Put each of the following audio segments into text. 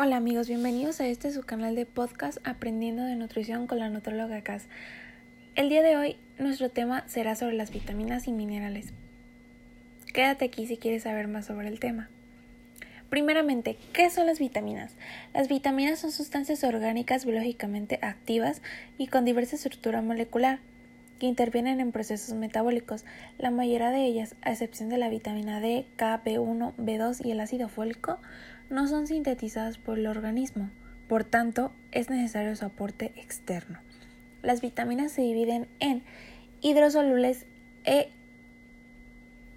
Hola amigos, bienvenidos a este su canal de podcast Aprendiendo de Nutrición con la Nutróloga Cas. El día de hoy nuestro tema será sobre las vitaminas y minerales. Quédate aquí si quieres saber más sobre el tema. Primeramente, ¿qué son las vitaminas? Las vitaminas son sustancias orgánicas biológicamente activas y con diversa estructura molecular que intervienen en procesos metabólicos. La mayoría de ellas, a excepción de la vitamina D, K, B1, B2 y el ácido fólico, no son sintetizadas por el organismo, por tanto es necesario su aporte externo. Las vitaminas se dividen en hidrosolubles e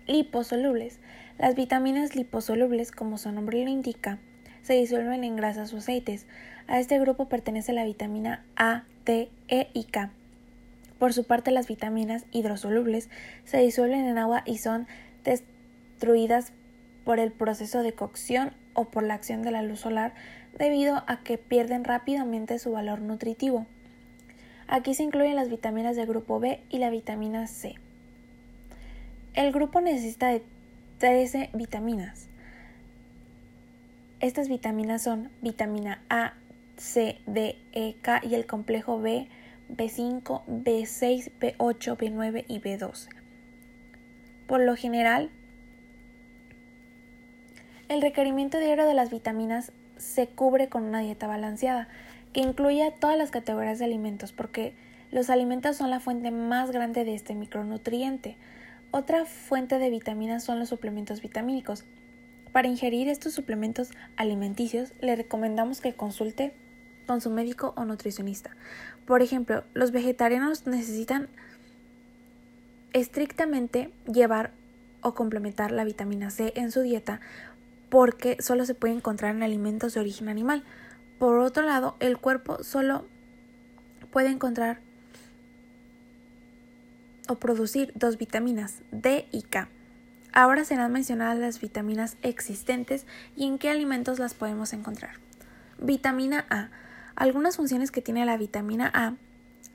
liposolubles. Las vitaminas liposolubles, como su nombre lo indica, se disuelven en grasas o aceites. A este grupo pertenece la vitamina A, T, E y K. Por su parte, las vitaminas hidrosolubles se disuelven en agua y son destruidas por el proceso de cocción o por la acción de la luz solar debido a que pierden rápidamente su valor nutritivo. Aquí se incluyen las vitaminas del grupo B y la vitamina C. El grupo necesita de 13 vitaminas. Estas vitaminas son vitamina A, C, D, E, K y el complejo B, B5, B6, B8, B9 y B12. Por lo general, el requerimiento diario de las vitaminas se cubre con una dieta balanceada, que incluye todas las categorías de alimentos, porque los alimentos son la fuente más grande de este micronutriente. Otra fuente de vitaminas son los suplementos vitamínicos. Para ingerir estos suplementos alimenticios, le recomendamos que consulte con su médico o nutricionista. Por ejemplo, los vegetarianos necesitan estrictamente llevar o complementar la vitamina C en su dieta porque solo se puede encontrar en alimentos de origen animal. Por otro lado, el cuerpo solo puede encontrar o producir dos vitaminas, D y K. Ahora serán mencionadas las vitaminas existentes y en qué alimentos las podemos encontrar. Vitamina A. Algunas funciones que tiene la vitamina A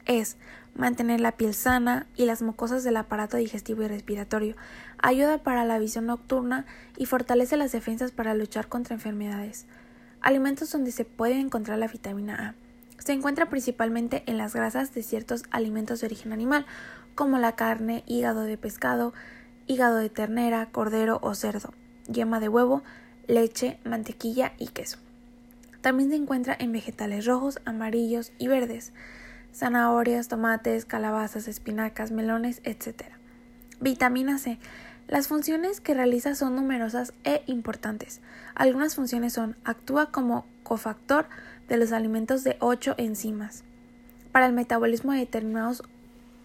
es mantener la piel sana y las mucosas del aparato digestivo y respiratorio, ayuda para la visión nocturna y fortalece las defensas para luchar contra enfermedades. Alimentos donde se puede encontrar la vitamina A. Se encuentra principalmente en las grasas de ciertos alimentos de origen animal, como la carne, hígado de pescado, hígado de ternera, cordero o cerdo, yema de huevo, leche, mantequilla y queso. También se encuentra en vegetales rojos, amarillos y verdes zanahorias, tomates, calabazas, espinacas, melones, etc. Vitamina C. Las funciones que realiza son numerosas e importantes. Algunas funciones son actúa como cofactor de los alimentos de 8 enzimas. Para el metabolismo de determinados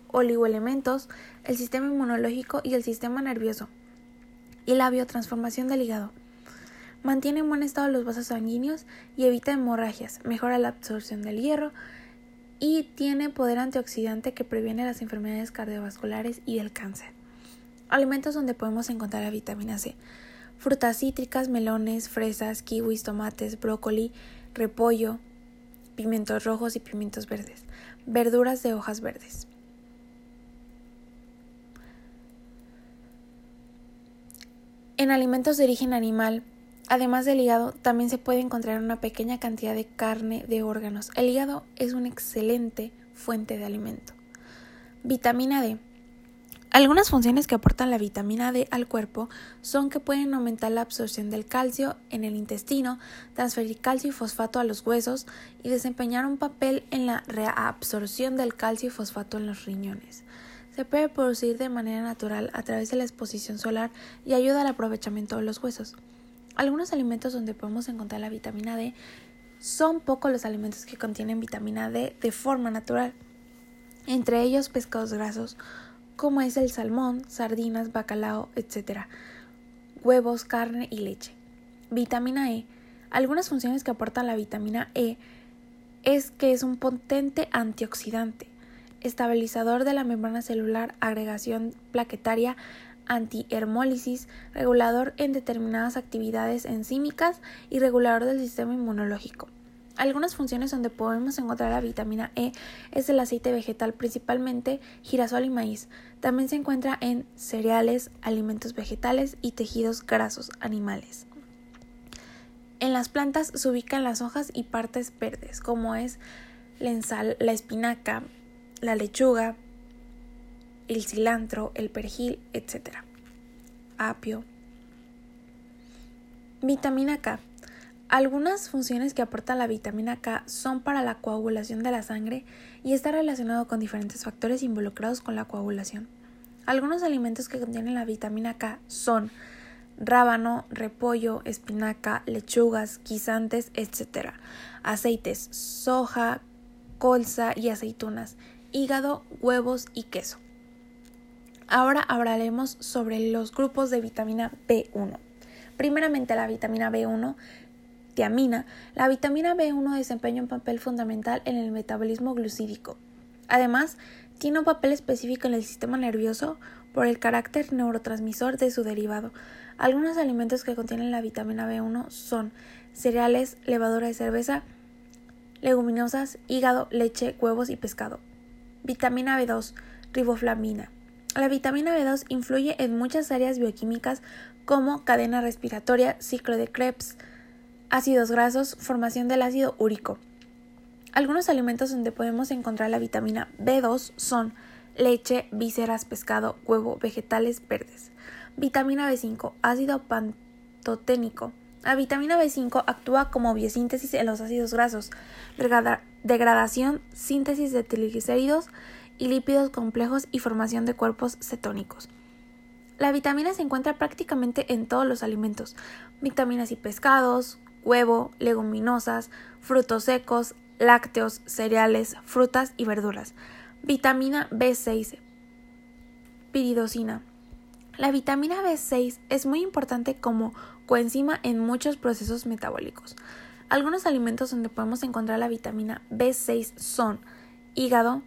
oligoelementos, el sistema inmunológico y el sistema nervioso. Y la biotransformación del hígado. Mantiene en buen estado los vasos sanguíneos y evita hemorragias. Mejora la absorción del hierro y tiene poder antioxidante que previene las enfermedades cardiovasculares y el cáncer. Alimentos donde podemos encontrar la vitamina C. Frutas cítricas, melones, fresas, kiwis, tomates, brócoli, repollo, pimientos rojos y pimientos verdes. Verduras de hojas verdes. En alimentos de origen animal Además del hígado, también se puede encontrar una pequeña cantidad de carne de órganos. El hígado es una excelente fuente de alimento. Vitamina D. Algunas funciones que aportan la vitamina D al cuerpo son que pueden aumentar la absorción del calcio en el intestino, transferir calcio y fosfato a los huesos y desempeñar un papel en la reabsorción del calcio y fosfato en los riñones. Se puede producir de manera natural a través de la exposición solar y ayuda al aprovechamiento de los huesos. Algunos alimentos donde podemos encontrar la vitamina D son pocos los alimentos que contienen vitamina D de forma natural, entre ellos pescados grasos, como es el salmón, sardinas, bacalao, etc., huevos, carne y leche. Vitamina E. Algunas funciones que aporta la vitamina E es que es un potente antioxidante, estabilizador de la membrana celular, agregación plaquetaria, antihermólisis, regulador en determinadas actividades enzímicas y regulador del sistema inmunológico. Algunas funciones donde podemos encontrar la vitamina E es el aceite vegetal, principalmente girasol y maíz. También se encuentra en cereales, alimentos vegetales y tejidos grasos animales. En las plantas se ubican las hojas y partes verdes, como es la, la espinaca, la lechuga, el cilantro, el perejil, etc. Apio. Vitamina K. Algunas funciones que aporta la vitamina K son para la coagulación de la sangre y está relacionado con diferentes factores involucrados con la coagulación. Algunos alimentos que contienen la vitamina K son rábano, repollo, espinaca, lechugas, guisantes, etc. Aceites, soja, colza y aceitunas, hígado, huevos y queso. Ahora hablaremos sobre los grupos de vitamina B1. Primeramente la vitamina B1 tiamina. La vitamina B1 desempeña un papel fundamental en el metabolismo glucídico. Además, tiene un papel específico en el sistema nervioso por el carácter neurotransmisor de su derivado. Algunos alimentos que contienen la vitamina B1 son cereales, levadura de cerveza, leguminosas, hígado, leche, huevos y pescado. Vitamina B2, riboflavina. La vitamina B2 influye en muchas áreas bioquímicas como cadena respiratoria, ciclo de Krebs, ácidos grasos, formación del ácido úrico. Algunos alimentos donde podemos encontrar la vitamina B2 son leche, vísceras, pescado, huevo, vegetales verdes. Vitamina B5, ácido pantoténico. La vitamina B5 actúa como biosíntesis en los ácidos grasos, degradación, síntesis de triglicéridos y lípidos complejos y formación de cuerpos cetónicos. La vitamina se encuentra prácticamente en todos los alimentos, vitaminas y pescados, huevo, leguminosas, frutos secos, lácteos, cereales, frutas y verduras. Vitamina B6. Piridosina. La vitamina B6 es muy importante como coenzima en muchos procesos metabólicos. Algunos alimentos donde podemos encontrar la vitamina B6 son hígado,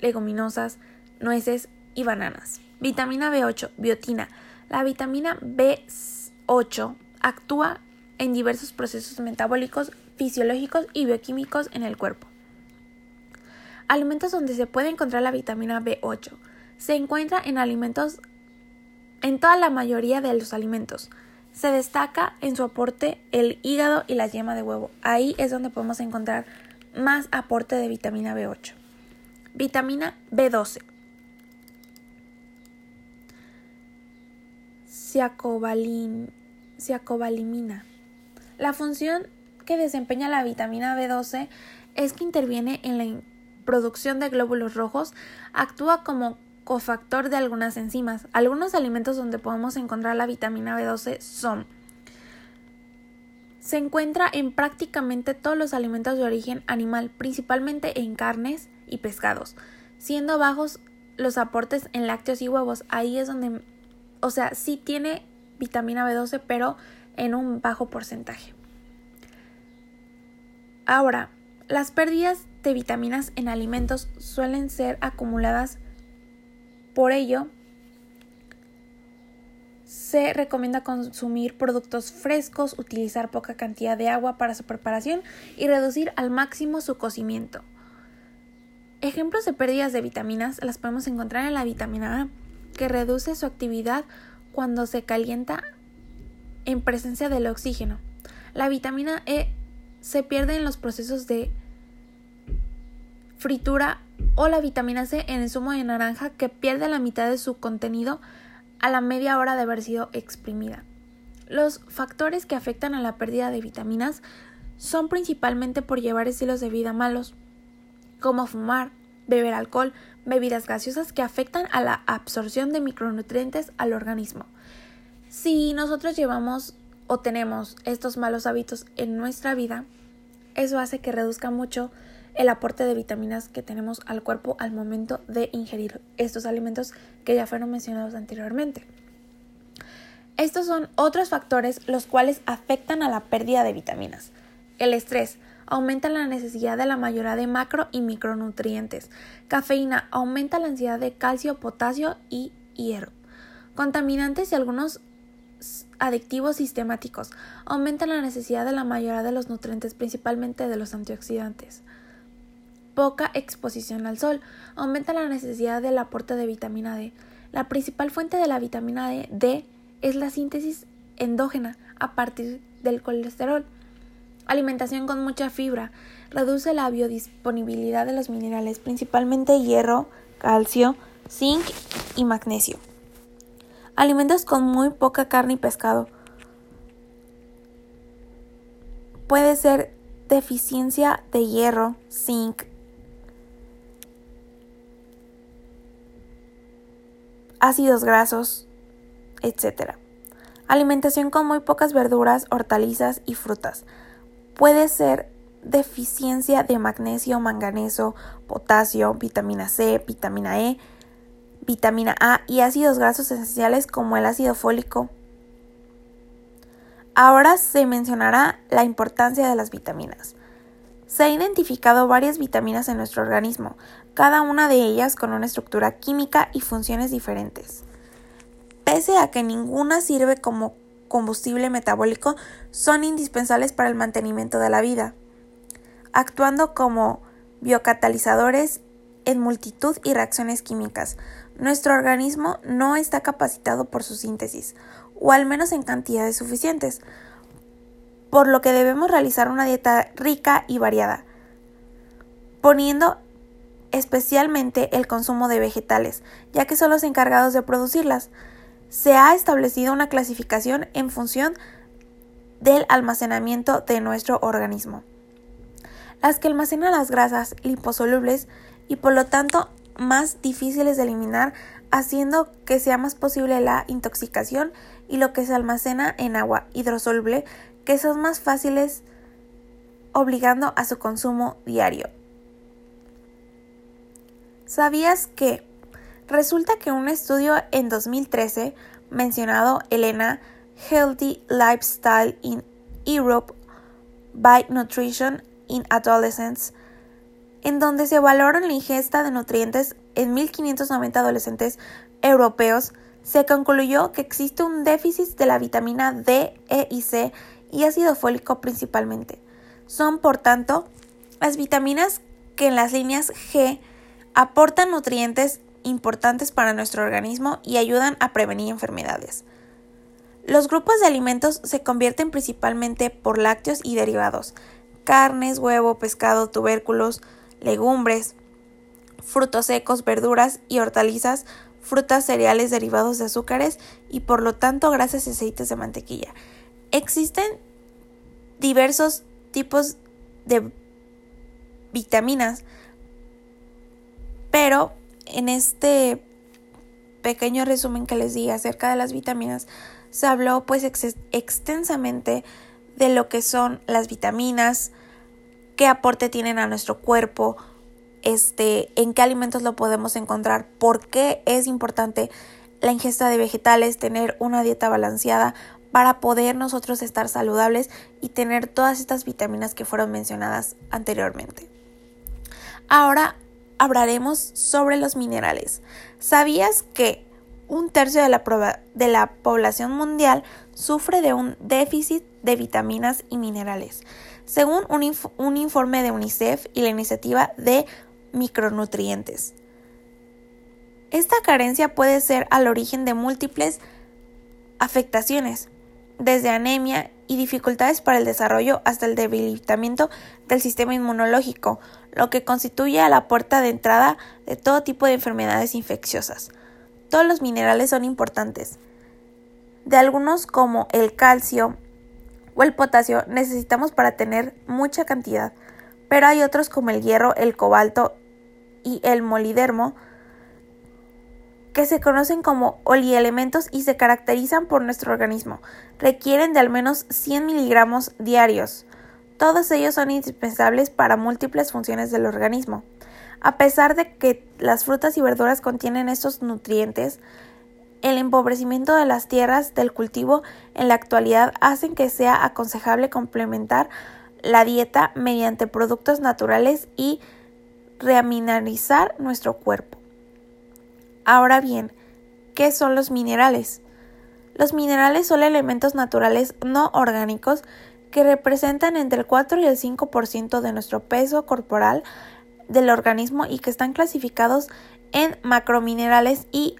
leguminosas, nueces y bananas. Vitamina B8, biotina. La vitamina B8 actúa en diversos procesos metabólicos, fisiológicos y bioquímicos en el cuerpo. Alimentos donde se puede encontrar la vitamina B8. Se encuentra en alimentos en toda la mayoría de los alimentos. Se destaca en su aporte el hígado y la yema de huevo. Ahí es donde podemos encontrar más aporte de vitamina B8. Vitamina B12. Ciacobalimina. La función que desempeña la vitamina B12 es que interviene en la producción de glóbulos rojos, actúa como cofactor de algunas enzimas. Algunos alimentos donde podemos encontrar la vitamina B12 son se encuentra en prácticamente todos los alimentos de origen animal, principalmente en carnes y pescados, siendo bajos los aportes en lácteos y huevos. Ahí es donde, o sea, sí tiene vitamina B12, pero en un bajo porcentaje. Ahora, las pérdidas de vitaminas en alimentos suelen ser acumuladas, por ello se recomienda consumir productos frescos, utilizar poca cantidad de agua para su preparación y reducir al máximo su cocimiento. Ejemplos de pérdidas de vitaminas las podemos encontrar en la vitamina A, que reduce su actividad cuando se calienta en presencia del oxígeno. La vitamina E se pierde en los procesos de fritura o la vitamina C en el zumo de naranja que pierde la mitad de su contenido a la media hora de haber sido exprimida. Los factores que afectan a la pérdida de vitaminas son principalmente por llevar estilos de vida malos, como fumar, beber alcohol, bebidas gaseosas que afectan a la absorción de micronutrientes al organismo. Si nosotros llevamos o tenemos estos malos hábitos en nuestra vida, eso hace que reduzca mucho el aporte de vitaminas que tenemos al cuerpo al momento de ingerir estos alimentos que ya fueron mencionados anteriormente. Estos son otros factores los cuales afectan a la pérdida de vitaminas. El estrés aumenta la necesidad de la mayoría de macro y micronutrientes. Cafeína aumenta la ansiedad de calcio, potasio y hierro. Contaminantes y algunos adictivos sistemáticos aumentan la necesidad de la mayoría de los nutrientes, principalmente de los antioxidantes. Poca exposición al sol aumenta la necesidad del aporte de vitamina D. La principal fuente de la vitamina D, D es la síntesis endógena a partir del colesterol. Alimentación con mucha fibra. Reduce la biodisponibilidad de los minerales, principalmente hierro, calcio, zinc y magnesio. Alimentos con muy poca carne y pescado. Puede ser deficiencia de hierro, zinc, ácidos grasos, etc. Alimentación con muy pocas verduras, hortalizas y frutas. Puede ser deficiencia de magnesio, manganeso, potasio, vitamina C, vitamina E, vitamina A y ácidos grasos esenciales como el ácido fólico. Ahora se mencionará la importancia de las vitaminas. Se ha identificado varias vitaminas en nuestro organismo, cada una de ellas con una estructura química y funciones diferentes. Pese a que ninguna sirve como combustible metabólico, son indispensables para el mantenimiento de la vida, actuando como biocatalizadores en multitud y reacciones químicas. Nuestro organismo no está capacitado por su síntesis, o al menos en cantidades suficientes, por lo que debemos realizar una dieta rica y variada, poniendo especialmente el consumo de vegetales, ya que son los encargados de producirlas. Se ha establecido una clasificación en función del almacenamiento de nuestro organismo. Las que almacenan las grasas liposolubles y por lo tanto más difíciles de eliminar, haciendo que sea más posible la intoxicación y lo que se almacena en agua hidrosoluble, que son más fáciles obligando a su consumo diario. ¿Sabías que? Resulta que un estudio en 2013 mencionado Elena Healthy Lifestyle in Europe by Nutrition in Adolescents, en donde se valoran la ingesta de nutrientes en 1.590 adolescentes europeos, se concluyó que existe un déficit de la vitamina D, E y C y ácido fólico principalmente. Son, por tanto, las vitaminas que en las líneas G aportan nutrientes importantes para nuestro organismo y ayudan a prevenir enfermedades. Los grupos de alimentos se convierten principalmente por lácteos y derivados, carnes, huevo, pescado, tubérculos, legumbres, frutos secos, verduras y hortalizas, frutas, cereales derivados de azúcares y por lo tanto grasas y aceites de mantequilla. Existen diversos tipos de vitaminas pero en este pequeño resumen que les di acerca de las vitaminas, se habló pues extensamente de lo que son las vitaminas, qué aporte tienen a nuestro cuerpo, este, en qué alimentos lo podemos encontrar, por qué es importante la ingesta de vegetales, tener una dieta balanceada para poder nosotros estar saludables y tener todas estas vitaminas que fueron mencionadas anteriormente. Ahora hablaremos sobre los minerales. ¿Sabías que un tercio de la, población mundial sufre de un déficit de vitaminas y minerales? Según un informe de UNICEF y la iniciativa de micronutrientes. Esta carencia puede ser al origen de múltiples afectaciones, desde anemia y dificultades para el desarrollo hasta el debilitamiento del sistema inmunológico, lo que constituye la puerta de entrada de todo tipo de enfermedades infecciosas. Todos los minerales son importantes. De algunos como el calcio o el potasio necesitamos para tener mucha cantidad, pero hay otros como el hierro, el cobalto y el molidermo que se conocen como olielementos y se caracterizan por nuestro organismo. Requieren de al menos 100 miligramos diarios. Todos ellos son indispensables para múltiples funciones del organismo. A pesar de que las frutas y verduras contienen estos nutrientes, el empobrecimiento de las tierras del cultivo en la actualidad hacen que sea aconsejable complementar la dieta mediante productos naturales y reaminerizar nuestro cuerpo. Ahora bien, ¿qué son los minerales? Los minerales son elementos naturales no orgánicos que representan entre el 4 y el 5% de nuestro peso corporal del organismo y que están clasificados en macrominerales y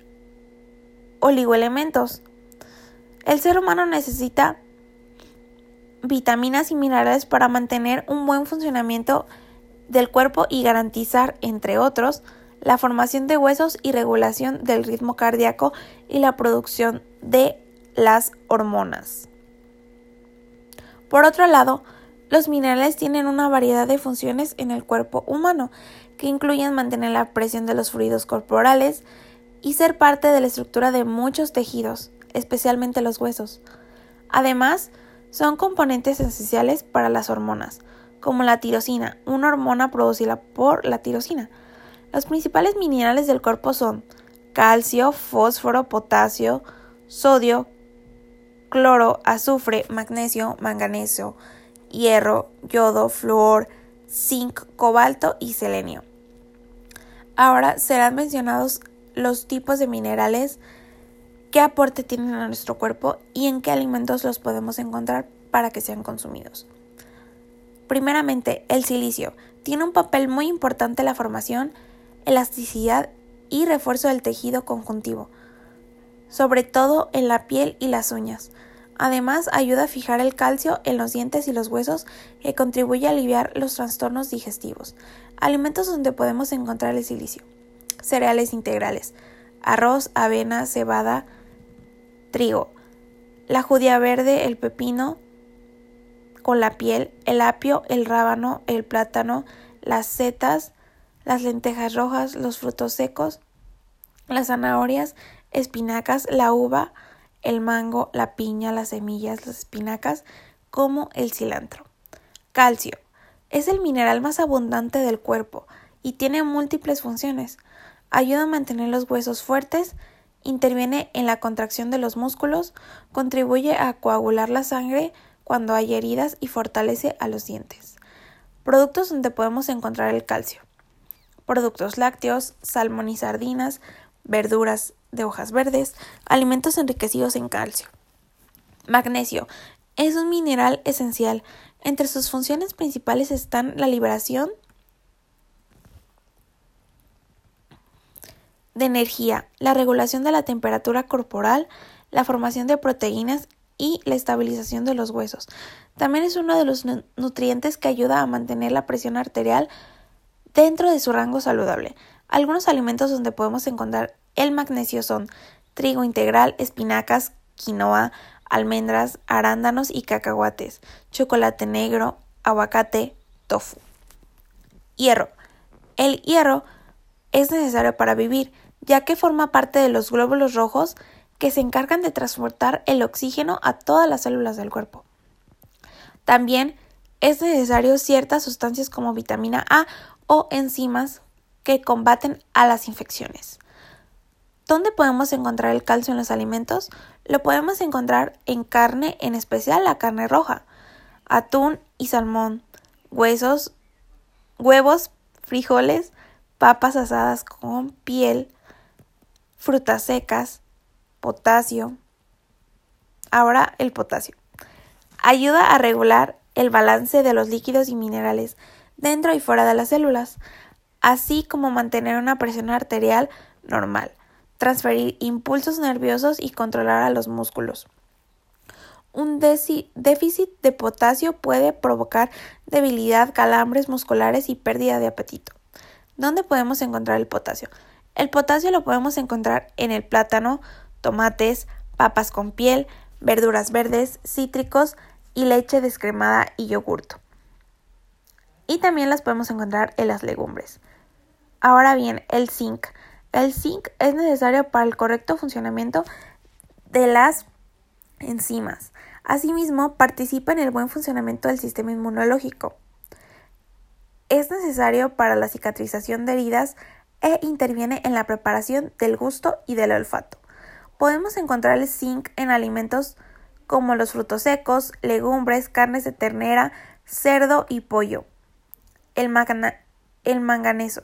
oligoelementos. El ser humano necesita vitaminas y minerales para mantener un buen funcionamiento del cuerpo y garantizar, entre otros, la formación de huesos y regulación del ritmo cardíaco y la producción de las hormonas. Por otro lado, los minerales tienen una variedad de funciones en el cuerpo humano, que incluyen mantener la presión de los fluidos corporales y ser parte de la estructura de muchos tejidos, especialmente los huesos. Además, son componentes esenciales para las hormonas, como la tirosina, una hormona producida por la tirosina. Los principales minerales del cuerpo son calcio, fósforo, potasio, sodio, cloro, azufre, magnesio, manganeso, hierro, yodo, flúor, zinc, cobalto y selenio. Ahora serán mencionados los tipos de minerales, qué aporte tienen a nuestro cuerpo y en qué alimentos los podemos encontrar para que sean consumidos. Primeramente, el silicio tiene un papel muy importante en la formación, elasticidad y refuerzo del tejido conjuntivo, sobre todo en la piel y las uñas. Además, ayuda a fijar el calcio en los dientes y los huesos que contribuye a aliviar los trastornos digestivos. Alimentos donde podemos encontrar el silicio. Cereales integrales. Arroz, avena, cebada, trigo. La judía verde, el pepino con la piel, el apio, el rábano, el plátano, las setas, las lentejas rojas, los frutos secos, las zanahorias, espinacas, la uva, el mango, la piña, las semillas, las espinacas, como el cilantro. Calcio. Es el mineral más abundante del cuerpo y tiene múltiples funciones. Ayuda a mantener los huesos fuertes, interviene en la contracción de los músculos, contribuye a coagular la sangre cuando hay heridas y fortalece a los dientes. Productos donde podemos encontrar el calcio. Productos lácteos, salmón y sardinas, verduras de hojas verdes, alimentos enriquecidos en calcio. Magnesio es un mineral esencial. Entre sus funciones principales están la liberación de energía, la regulación de la temperatura corporal, la formación de proteínas y la estabilización de los huesos. También es uno de los nutrientes que ayuda a mantener la presión arterial dentro de su rango saludable. Algunos alimentos donde podemos encontrar el magnesio son trigo integral, espinacas, quinoa, almendras, arándanos y cacahuates, chocolate negro, aguacate, tofu. Hierro. El hierro es necesario para vivir, ya que forma parte de los glóbulos rojos que se encargan de transportar el oxígeno a todas las células del cuerpo. También es necesario ciertas sustancias como vitamina A o enzimas que combaten a las infecciones. ¿Dónde podemos encontrar el calcio en los alimentos? Lo podemos encontrar en carne, en especial la carne roja, atún y salmón, huesos, huevos, frijoles, papas asadas con piel, frutas secas, potasio. Ahora el potasio. Ayuda a regular el balance de los líquidos y minerales dentro y fuera de las células así como mantener una presión arterial normal, transferir impulsos nerviosos y controlar a los músculos. Un déficit de potasio puede provocar debilidad, calambres musculares y pérdida de apetito. ¿Dónde podemos encontrar el potasio? El potasio lo podemos encontrar en el plátano, tomates, papas con piel, verduras verdes, cítricos y leche descremada y yogurto. Y también las podemos encontrar en las legumbres. Ahora bien, el zinc. El zinc es necesario para el correcto funcionamiento de las enzimas. Asimismo, participa en el buen funcionamiento del sistema inmunológico. Es necesario para la cicatrización de heridas e interviene en la preparación del gusto y del olfato. Podemos encontrar el zinc en alimentos como los frutos secos, legumbres, carnes de ternera, cerdo y pollo. El, el manganeso.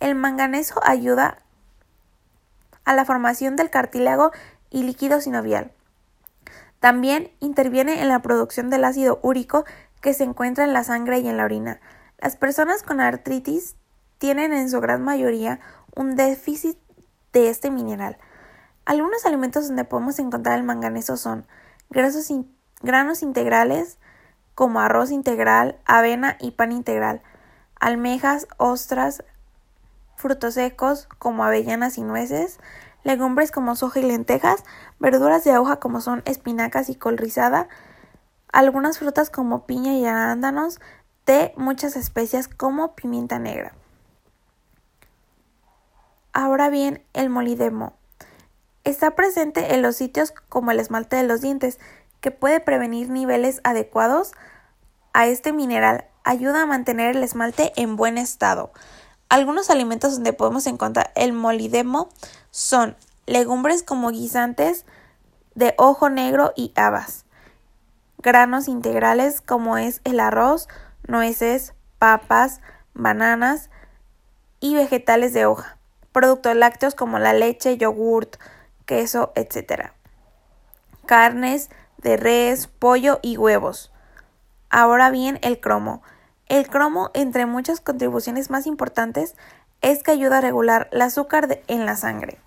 El manganeso ayuda a la formación del cartílago y líquido sinovial. También interviene en la producción del ácido úrico que se encuentra en la sangre y en la orina. Las personas con artritis tienen en su gran mayoría un déficit de este mineral. Algunos alimentos donde podemos encontrar el manganeso son granos integrales, como arroz integral, avena y pan integral, almejas, ostras, frutos secos como avellanas y nueces, legumbres como soja y lentejas, verduras de hoja como son espinacas y col rizada, algunas frutas como piña y arándanos, té, muchas especias como pimienta negra. Ahora bien, el molidemo. Está presente en los sitios como el esmalte de los dientes, que puede prevenir niveles adecuados a este mineral. Ayuda a mantener el esmalte en buen estado. Algunos alimentos donde podemos encontrar el molidemo son legumbres como guisantes de ojo negro y habas, granos integrales como es el arroz, nueces, papas, bananas y vegetales de hoja, productos lácteos como la leche, yogurt, queso, etc. Carnes de res, pollo y huevos. Ahora bien, el cromo. El cromo, entre muchas contribuciones más importantes, es que ayuda a regular el azúcar en la sangre.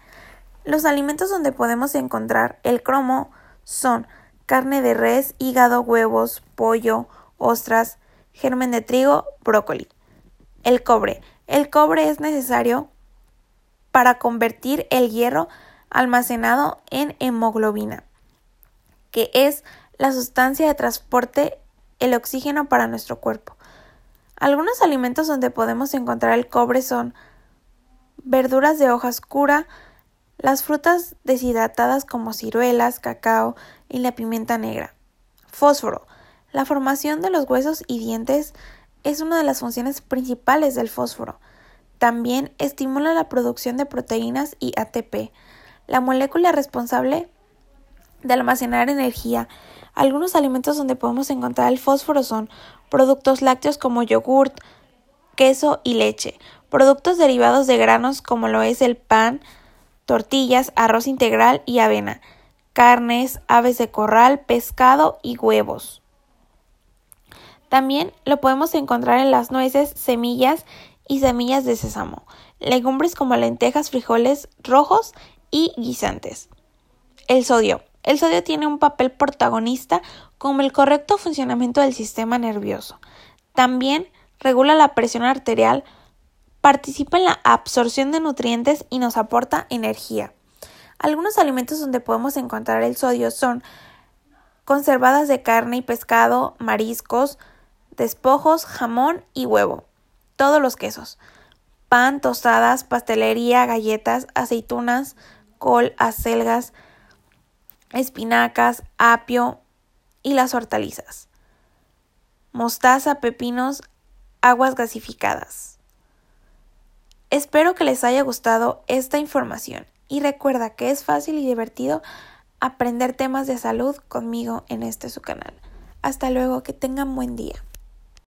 Los alimentos donde podemos encontrar el cromo son carne de res, hígado, huevos, pollo, ostras, germen de trigo, brócoli. El cobre. El cobre es necesario para convertir el hierro almacenado en hemoglobina, que es la sustancia de transporte el oxígeno para nuestro cuerpo. Algunos alimentos donde podemos encontrar el cobre son verduras de hoja oscura, las frutas deshidratadas como ciruelas, cacao y la pimienta negra. Fósforo. La formación de los huesos y dientes es una de las funciones principales del fósforo. También estimula la producción de proteínas y ATP, la molécula responsable de almacenar energía. Algunos alimentos donde podemos encontrar el fósforo son productos lácteos como yogurt, queso y leche, productos derivados de granos como lo es el pan, tortillas, arroz integral y avena, carnes, aves de corral, pescado y huevos. También lo podemos encontrar en las nueces, semillas y semillas de sésamo, legumbres como lentejas, frijoles rojos y guisantes. El sodio. El sodio tiene un papel protagonista como el correcto funcionamiento del sistema nervioso. También regula la presión arterial, participa en la absorción de nutrientes y nos aporta energía. Algunos alimentos donde podemos encontrar el sodio son conservadas de carne y pescado, mariscos, despojos, jamón y huevo, todos los quesos, pan, tostadas, pastelería, galletas, aceitunas, col, acelgas, espinacas, apio y las hortalizas. Mostaza, pepinos, aguas gasificadas. Espero que les haya gustado esta información y recuerda que es fácil y divertido aprender temas de salud conmigo en este su canal. Hasta luego, que tengan buen día.